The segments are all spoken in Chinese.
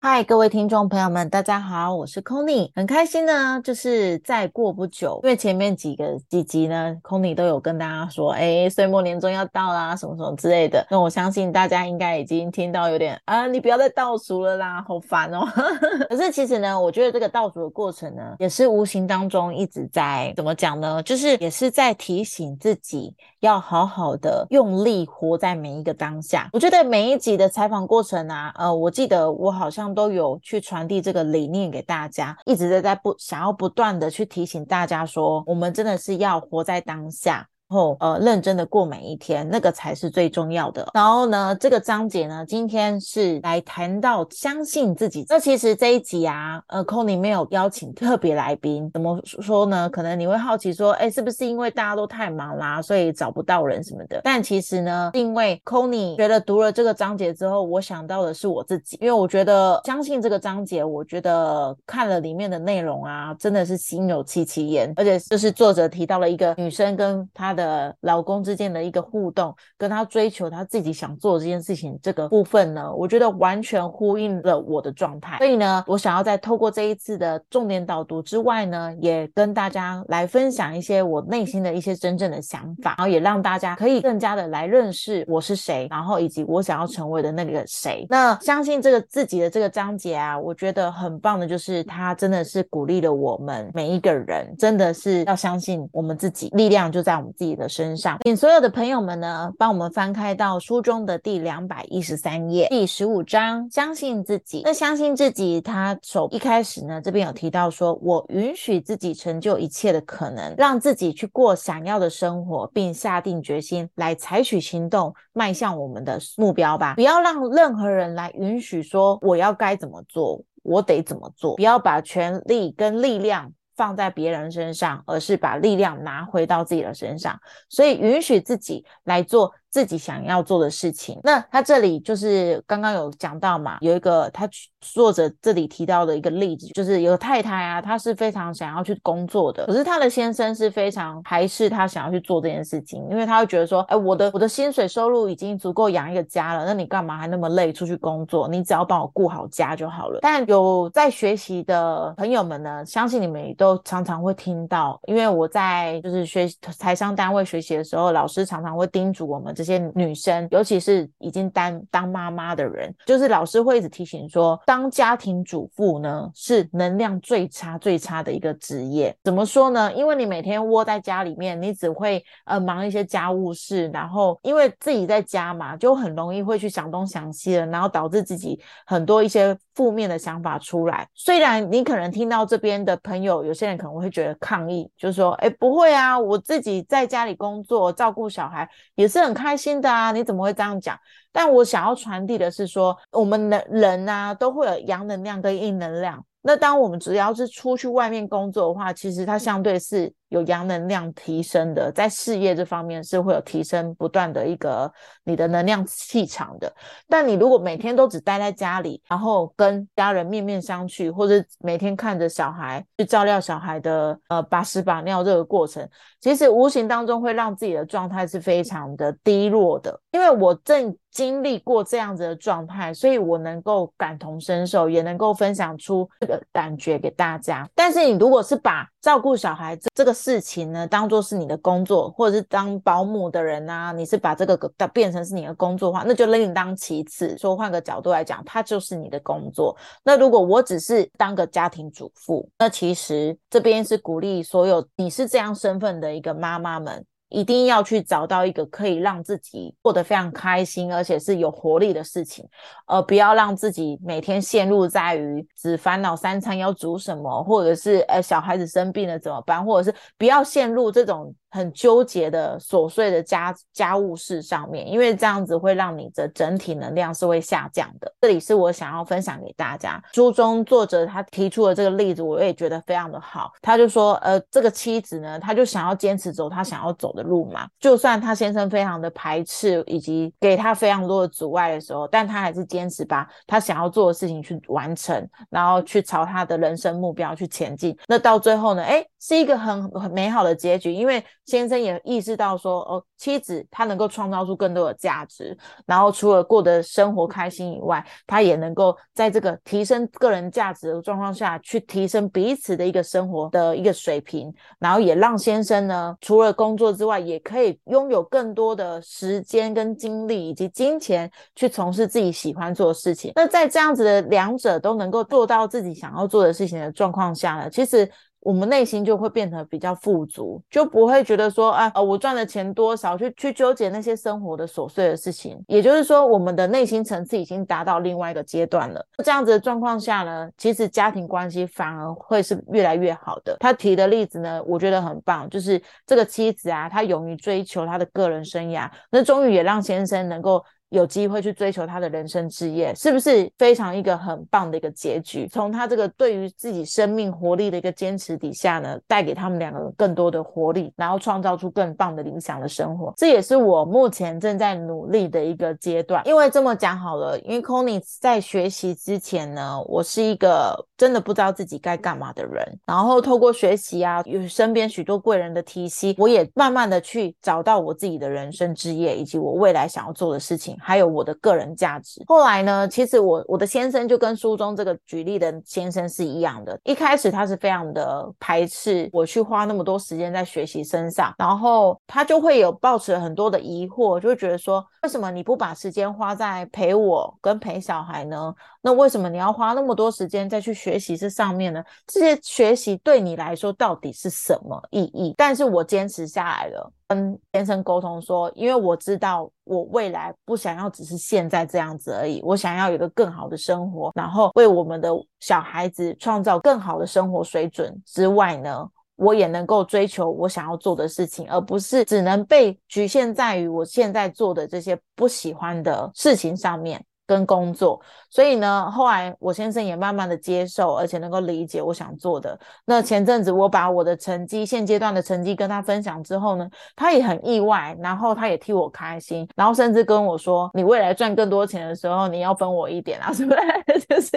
嗨，各位听众朋友们，大家好，我是 Conny，很开心呢。就是再过不久，因为前面几个几集呢，Conny 都有跟大家说，哎，岁末年终要到啦，什么什么之类的。那我相信大家应该已经听到有点啊，你不要再倒数了啦，好烦哦。可是其实呢，我觉得这个倒数的过程呢，也是无形当中一直在怎么讲呢？就是也是在提醒自己要好好的用力活在每一个当下。我觉得每一集的采访过程啊，呃，我记得我好像。都有去传递这个理念给大家，一直在在不想要不断的去提醒大家说，我们真的是要活在当下。后呃，认真的过每一天，那个才是最重要的。然后呢，这个章节呢，今天是来谈到相信自己。那其实这一集啊，呃 c o n y 没有邀请特别来宾，怎么说呢？可能你会好奇说，哎，是不是因为大家都太忙啦，所以找不到人什么的？但其实呢，因为 c o n y 觉得读了这个章节之后，我想到的是我自己，因为我觉得相信这个章节，我觉得看了里面的内容啊，真的是心有戚戚焉。而且就是作者提到了一个女生跟她的。呃，老公之间的一个互动，跟他追求他自己想做这件事情这个部分呢，我觉得完全呼应了我的状态。所以呢，我想要在透过这一次的重点导读之外呢，也跟大家来分享一些我内心的一些真正的想法，然后也让大家可以更加的来认识我是谁，然后以及我想要成为的那个谁。那相信这个自己的这个章节啊，我觉得很棒的，就是他真的是鼓励了我们每一个人，真的是要相信我们自己，力量就在我们。自己的身上，请所有的朋友们呢，帮我们翻开到书中的第两百一十三页，第十五章，相信自己。那相信自己，他首一开始呢，这边有提到说，我允许自己成就一切的可能，让自己去过想要的生活，并下定决心来采取行动，迈向我们的目标吧。不要让任何人来允许说我要该怎么做，我得怎么做。不要把权力跟力量。放在别人身上，而是把力量拿回到自己的身上，所以允许自己来做。自己想要做的事情，那他这里就是刚刚有讲到嘛，有一个他作者这里提到的一个例子，就是有太太啊，她是非常想要去工作的，可是她的先生是非常排斥她想要去做这件事情，因为他会觉得说，哎，我的我的薪水收入已经足够养一个家了，那你干嘛还那么累出去工作？你只要帮我顾好家就好了。但有在学习的朋友们呢，相信你们也都常常会听到，因为我在就是学财商单位学习的时候，老师常常会叮嘱我们这。些女生，尤其是已经当当妈妈的人，就是老师会一直提醒说，当家庭主妇呢是能量最差最差的一个职业。怎么说呢？因为你每天窝在家里面，你只会呃忙一些家务事，然后因为自己在家嘛，就很容易会去想东想西的，然后导致自己很多一些负面的想法出来。虽然你可能听到这边的朋友，有些人可能会觉得抗议，就是说，哎，不会啊，我自己在家里工作照顾小孩也是很开。开心的啊，你怎么会这样讲？但我想要传递的是说，我们的人啊，都会有阳能量跟阴能量。那当我们只要是出去外面工作的话，其实它相对是有阳能量提升的，在事业这方面是会有提升不断的一个你的能量气场的。但你如果每天都只待在家里，然后跟家人面面相觑，或者每天看着小孩去照料小孩的呃把屎把尿这个过程，其实无形当中会让自己的状态是非常的低落的。因为我正经历过这样子的状态，所以我能够感同身受，也能够分享出这个。感觉给大家，但是你如果是把照顾小孩这这个事情呢，当做是你的工作，或者是当保姆的人啊，你是把这个变成是你的工作的话，那就另当其次。说换个角度来讲，它就是你的工作。那如果我只是当个家庭主妇，那其实这边是鼓励所有你是这样身份的一个妈妈们。一定要去找到一个可以让自己过得非常开心，而且是有活力的事情，而不要让自己每天陷入在于只烦恼三餐要煮什么，或者是呃小孩子生病了怎么办，或者是不要陷入这种。很纠结的琐碎的家家务事上面，因为这样子会让你的整体能量是会下降的。这里是我想要分享给大家。书中作者他提出的这个例子，我也觉得非常的好。他就说，呃，这个妻子呢，他就想要坚持走他想要走的路嘛。就算他先生非常的排斥，以及给他非常多的阻碍的时候，但他还是坚持把他想要做的事情去完成，然后去朝他的人生目标去前进。那到最后呢？哎，是一个很很美好的结局，因为先生也意识到说，哦，妻子她能够创造出更多的价值，然后除了过得生活开心以外，他也能够在这个提升个人价值的状况下去提升彼此的一个生活的一个水平，然后也让先生呢，除了工作之外，也可以拥有更多的时间跟精力以及金钱去从事自己喜欢做的事情。那在这样子的两者都能够做到自己想要做的事情的状况下呢，其实。我们内心就会变得比较富足，就不会觉得说啊，呃，我赚的钱多少，去去纠结那些生活的琐碎的事情。也就是说，我们的内心层次已经达到另外一个阶段了。这样子的状况下呢，其实家庭关系反而会是越来越好的。他提的例子呢，我觉得很棒，就是这个妻子啊，她勇于追求她的个人生涯，那终于也让先生能够。有机会去追求他的人生事业，是不是非常一个很棒的一个结局？从他这个对于自己生命活力的一个坚持底下呢，带给他们两个更多的活力，然后创造出更棒的理想的生活。这也是我目前正在努力的一个阶段。因为这么讲好了，因为 Conny 在学习之前呢，我是一个真的不知道自己该干嘛的人。然后透过学习啊，有身边许多贵人的提携，我也慢慢的去找到我自己的人生之业，以及我未来想要做的事情。还有我的个人价值。后来呢，其实我我的先生就跟书中这个举例的先生是一样的。一开始他是非常的排斥我去花那么多时间在学习身上，然后他就会有抱持很多的疑惑，就会觉得说，为什么你不把时间花在陪我跟陪小孩呢？那为什么你要花那么多时间再去学习这上面呢？这些学习对你来说到底是什么意义？但是我坚持下来了。跟先生沟通说，因为我知道我未来不想要只是现在这样子而已，我想要有个更好的生活，然后为我们的小孩子创造更好的生活水准之外呢，我也能够追求我想要做的事情，而不是只能被局限在于我现在做的这些不喜欢的事情上面。跟工作，所以呢，后来我先生也慢慢的接受，而且能够理解我想做的。那前阵子我把我的成绩，现阶段的成绩跟他分享之后呢，他也很意外，然后他也替我开心，然后甚至跟我说：“你未来赚更多钱的时候，你要分我一点啊，是不 是？”就是，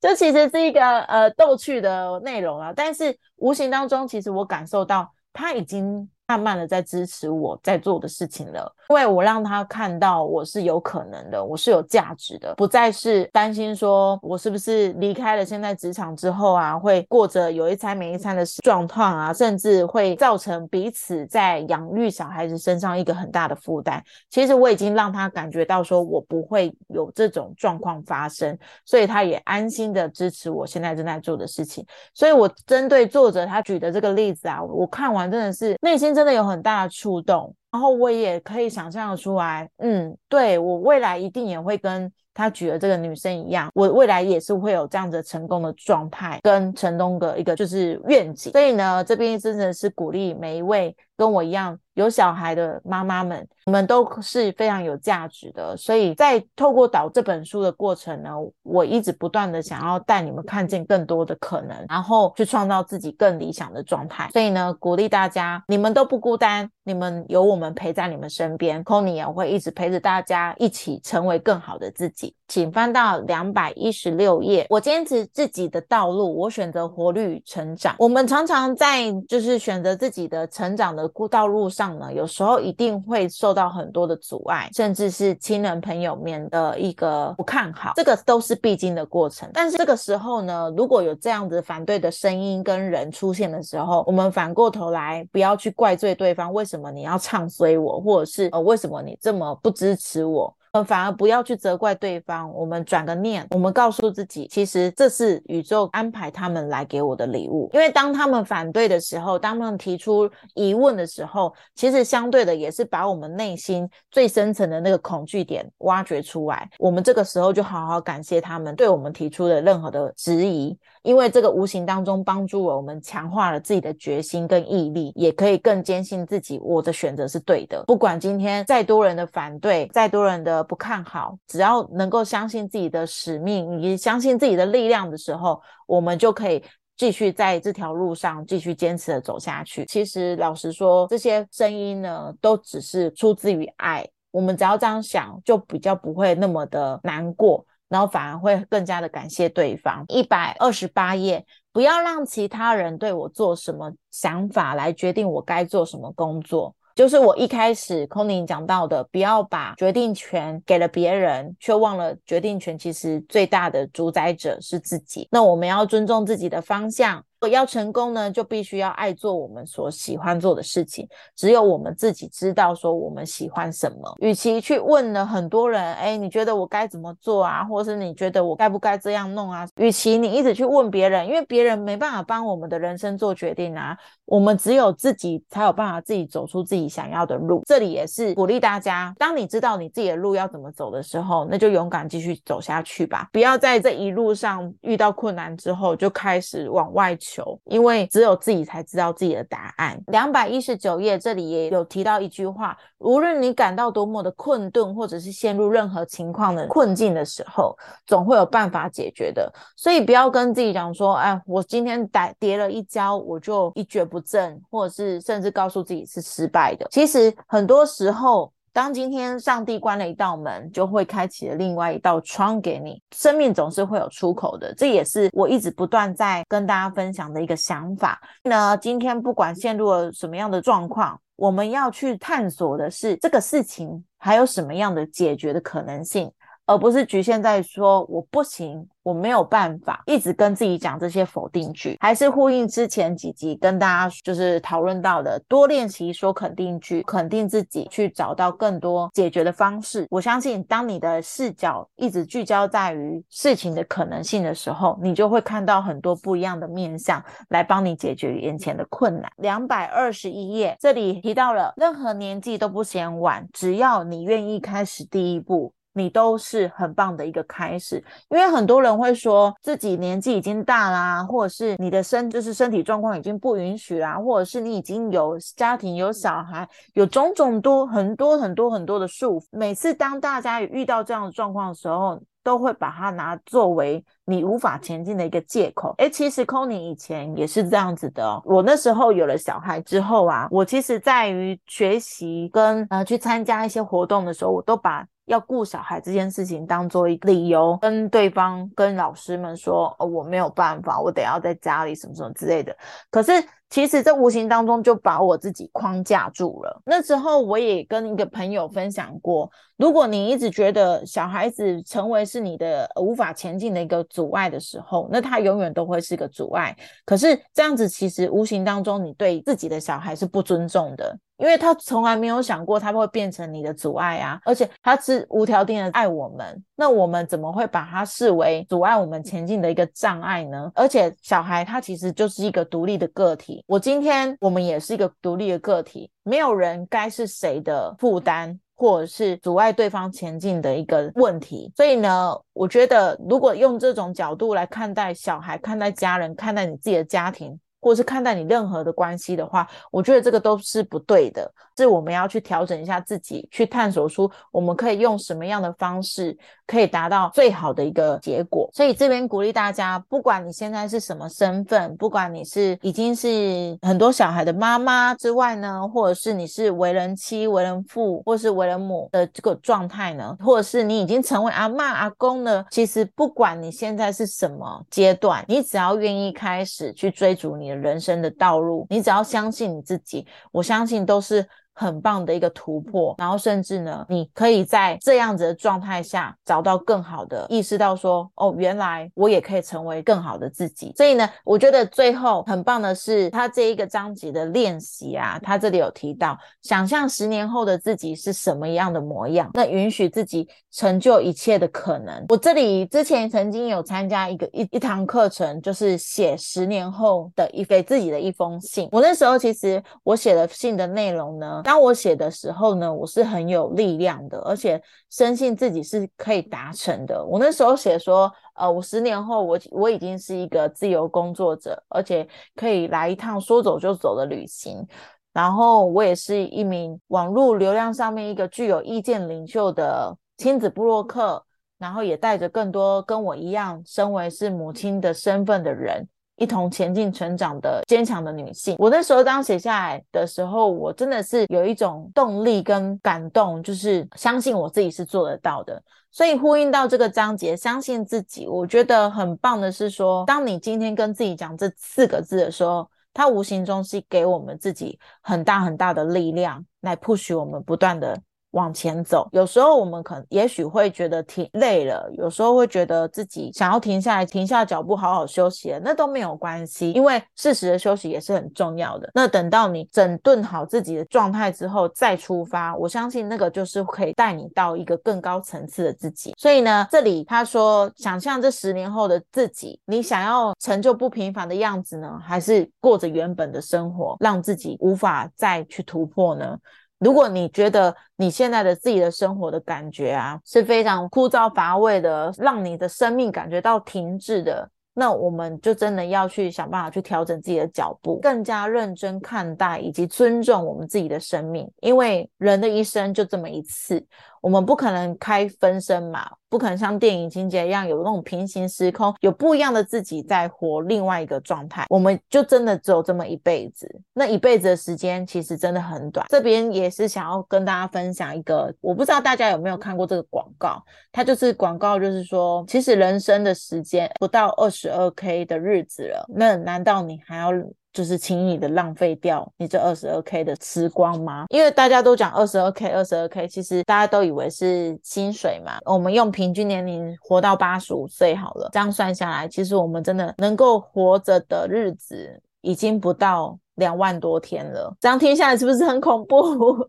这其实是一个呃逗趣的内容啊，但是无形当中，其实我感受到他已经。慢慢的在支持我在做的事情了，因为我让他看到我是有可能的，我是有价值的，不再是担心说我是不是离开了现在职场之后啊，会过着有一餐没一餐的状况啊，甚至会造成彼此在养育小孩子身上一个很大的负担。其实我已经让他感觉到说我不会有这种状况发生，所以他也安心的支持我现在正在做的事情。所以我针对作者他举的这个例子啊，我看完真的是内心。真的有很大的触动，然后我也可以想象的出来，嗯，对我未来一定也会跟他举的这个女生一样，我未来也是会有这样子成功的状态，跟成功的一个就是愿景。所以呢，这边真的是鼓励每一位跟我一样。有小孩的妈妈们，你们都是非常有价值的。所以在透过导这本书的过程呢，我一直不断的想要带你们看见更多的可能，然后去创造自己更理想的状态。所以呢，鼓励大家，你们都不孤单，你们有我们陪在你们身边 c o n y 也会一直陪着大家一起成为更好的自己。请翻到两百一十六页。我坚持自己的道路，我选择活力与成长。我们常常在就是选择自己的成长的道路上。有时候一定会受到很多的阻碍，甚至是亲人朋友面的一个不看好，这个都是必经的过程。但是这个时候呢，如果有这样子反对的声音跟人出现的时候，我们反过头来不要去怪罪对方，为什么你要唱衰我，或者是呃为什么你这么不支持我？反而不要去责怪对方，我们转个念，我们告诉自己，其实这是宇宙安排他们来给我的礼物。因为当他们反对的时候，当他们提出疑问的时候，其实相对的也是把我们内心最深层的那个恐惧点挖掘出来。我们这个时候就好好感谢他们对我们提出的任何的质疑。因为这个无形当中帮助了我们，强化了自己的决心跟毅力，也可以更坚信自己我的选择是对的。不管今天再多人的反对，再多人的不看好，只要能够相信自己的使命以及相信自己的力量的时候，我们就可以继续在这条路上继续坚持的走下去。其实老实说，这些声音呢，都只是出自于爱。我们只要这样想，就比较不会那么的难过，然后反而会更加的感谢对方。一百二十八页，不要让其他人对我做什么想法来决定我该做什么工作。就是我一开始空灵讲到的，不要把决定权给了别人，却忘了决定权其实最大的主宰者是自己。那我们要尊重自己的方向。要成功呢，就必须要爱做我们所喜欢做的事情。只有我们自己知道说我们喜欢什么。与其去问了很多人，哎，你觉得我该怎么做啊？或是你觉得我该不该这样弄啊？与其你一直去问别人，因为别人没办法帮我们的人生做决定啊。我们只有自己才有办法自己走出自己想要的路。这里也是鼓励大家，当你知道你自己的路要怎么走的时候，那就勇敢继续走下去吧。不要在这一路上遇到困难之后就开始往外求。因为只有自己才知道自己的答案。两百一十九页这里也有提到一句话：无论你感到多么的困顿，或者是陷入任何情况的困境的时候，总会有办法解决的。所以不要跟自己讲说：“哎，我今天跌跌了一跤，我就一蹶不振，或者是甚至告诉自己是失败的。”其实很多时候。当今天上帝关了一道门，就会开启了另外一道窗给你。生命总是会有出口的，这也是我一直不断在跟大家分享的一个想法。那今天不管陷入了什么样的状况，我们要去探索的是这个事情还有什么样的解决的可能性。而不是局限在说我不行，我没有办法，一直跟自己讲这些否定句，还是呼应之前几集跟大家就是讨论到的，多练习说肯定句，肯定自己，去找到更多解决的方式。我相信，当你的视角一直聚焦在于事情的可能性的时候，你就会看到很多不一样的面向来帮你解决眼前的困难。两百二十一页，这里提到了，任何年纪都不嫌晚，只要你愿意开始第一步。你都是很棒的一个开始，因为很多人会说自己年纪已经大啦，或者是你的身就是身体状况已经不允许啦，或者是你已经有家庭有小孩，有种种多很多很多很多的束缚。每次当大家遇到这样的状况的时候，都会把它拿作为你无法前进的一个借口。哎，其实 c o n y 以前也是这样子的。我那时候有了小孩之后啊，我其实在于学习跟呃去参加一些活动的时候，我都把。要顾小孩这件事情当做一个理由，跟对方、跟老师们说，哦，我没有办法，我得要在家里什么什么之类的。可是。其实，这无形当中就把我自己框架住了。那时候，我也跟一个朋友分享过：如果你一直觉得小孩子成为是你的无法前进的一个阻碍的时候，那他永远都会是个阻碍。可是这样子，其实无形当中你对自己的小孩是不尊重的，因为他从来没有想过他会变成你的阻碍啊！而且他是无条件的爱我们，那我们怎么会把他视为阻碍我们前进的一个障碍呢？而且小孩他其实就是一个独立的个体。我今天我们也是一个独立的个体，没有人该是谁的负担，或者是阻碍对方前进的一个问题。所以呢，我觉得如果用这种角度来看待小孩、看待家人、看待你自己的家庭。或是看待你任何的关系的话，我觉得这个都是不对的，是我们要去调整一下自己，去探索出我们可以用什么样的方式可以达到最好的一个结果。所以这边鼓励大家，不管你现在是什么身份，不管你是已经是很多小孩的妈妈之外呢，或者是你是为人妻、为人父，或是为人母的这个状态呢，或者是你已经成为阿妈、阿公呢，其实不管你现在是什么阶段，你只要愿意开始去追逐你的。人生的道路，你只要相信你自己，我相信都是。很棒的一个突破，然后甚至呢，你可以在这样子的状态下找到更好的，意识到说，哦，原来我也可以成为更好的自己。所以呢，我觉得最后很棒的是，他这一个章节的练习啊，他这里有提到，想象十年后的自己是什么样的模样，那允许自己成就一切的可能。我这里之前曾经有参加一个一一堂课程，就是写十年后的一给自己的一封信。我那时候其实我写的信的内容呢。当我写的时候呢，我是很有力量的，而且深信自己是可以达成的。我那时候写说，呃，我十年后我我已经是一个自由工作者，而且可以来一趟说走就走的旅行。然后我也是一名网络流量上面一个具有意见领袖的亲子部落客，然后也带着更多跟我一样身为是母亲的身份的人。一同前进成长的坚强的女性。我那时候当写下来的时候，我真的是有一种动力跟感动，就是相信我自己是做得到的。所以呼应到这个章节，相信自己，我觉得很棒的是说，当你今天跟自己讲这四个字的时候，它无形中是给我们自己很大很大的力量，来 push 我们不断的。往前走，有时候我们可能也许会觉得挺累了，有时候会觉得自己想要停下来，停下脚步，好好休息了，那都没有关系，因为适时的休息也是很重要的。那等到你整顿好自己的状态之后再出发，我相信那个就是可以带你到一个更高层次的自己。所以呢，这里他说，想象这十年后的自己，你想要成就不平凡的样子呢，还是过着原本的生活，让自己无法再去突破呢？如果你觉得你现在的自己的生活的感觉啊是非常枯燥乏味的，让你的生命感觉到停滞的，那我们就真的要去想办法去调整自己的脚步，更加认真看待以及尊重我们自己的生命，因为人的一生就这么一次。我们不可能开分身嘛，不可能像电影情节一样有那种平行时空，有不一样的自己在活另外一个状态。我们就真的只有这么一辈子，那一辈子的时间其实真的很短。这边也是想要跟大家分享一个，我不知道大家有没有看过这个广告，它就是广告，就是说，其实人生的时间不到二十十二 K 的日子了，那难道你还要？就是轻易的浪费掉你这二十二 k 的时光吗？因为大家都讲二十二 k，二十二 k，其实大家都以为是薪水嘛。我们用平均年龄活到八十五岁好了，这样算下来，其实我们真的能够活着的日子已经不到两万多天了。这样听下来是不是很恐怖？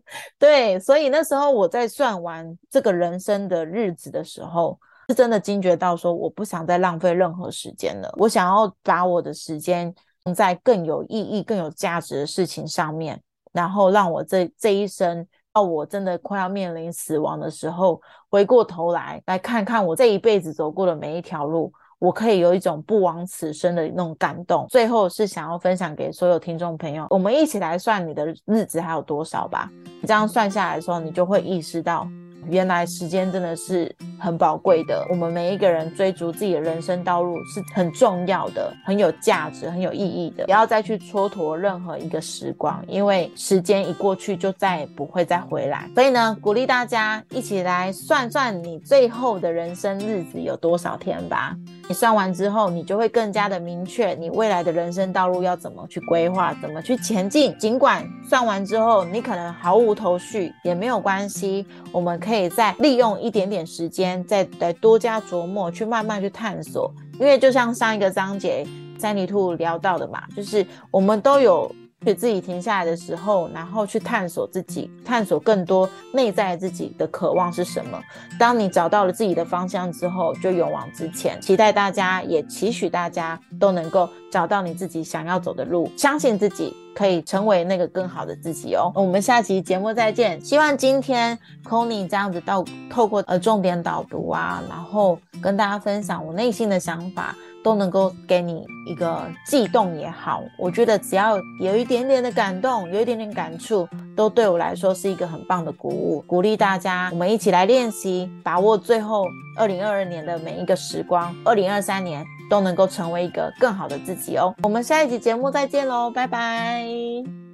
对，所以那时候我在算完这个人生的日子的时候，是真的惊觉到说，我不想再浪费任何时间了，我想要把我的时间用。在更有意义、更有价值的事情上面，然后让我这这一生，到我真的快要面临死亡的时候，回过头来来看看我这一辈子走过的每一条路，我可以有一种不枉此生的那种感动。最后是想要分享给所有听众朋友，我们一起来算你的日子还有多少吧。你这样算下来的时候，你就会意识到。原来时间真的是很宝贵的，我们每一个人追逐自己的人生道路是很重要的，很有价值、很有意义的。不要再去蹉跎任何一个时光，因为时间一过去就再也不会再回来。所以呢，鼓励大家一起来算算你最后的人生日子有多少天吧。你算完之后，你就会更加的明确你未来的人生道路要怎么去规划，怎么去前进。尽管算完之后你可能毫无头绪，也没有关系，我们可以再利用一点点时间，再来多加琢磨，去慢慢去探索。因为就像上一个章节三里兔聊到的嘛，就是我们都有。给自己停下来的时候，然后去探索自己，探索更多内在自己的渴望是什么。当你找到了自己的方向之后，就勇往直前。期待大家，也期许大家都能够找到你自己想要走的路，相信自己可以成为那个更好的自己哦。我们下期节目再见。希望今天 c o n y 这样子到透过呃重点导读啊，然后跟大家分享我内心的想法。都能够给你一个悸动也好，我觉得只要有一点点的感动，有一点点感触，都对我来说是一个很棒的鼓舞。鼓励大家，我们一起来练习，把握最后二零二二年的每一个时光，二零二三年都能够成为一个更好的自己哦。我们下一集节目再见喽，拜拜。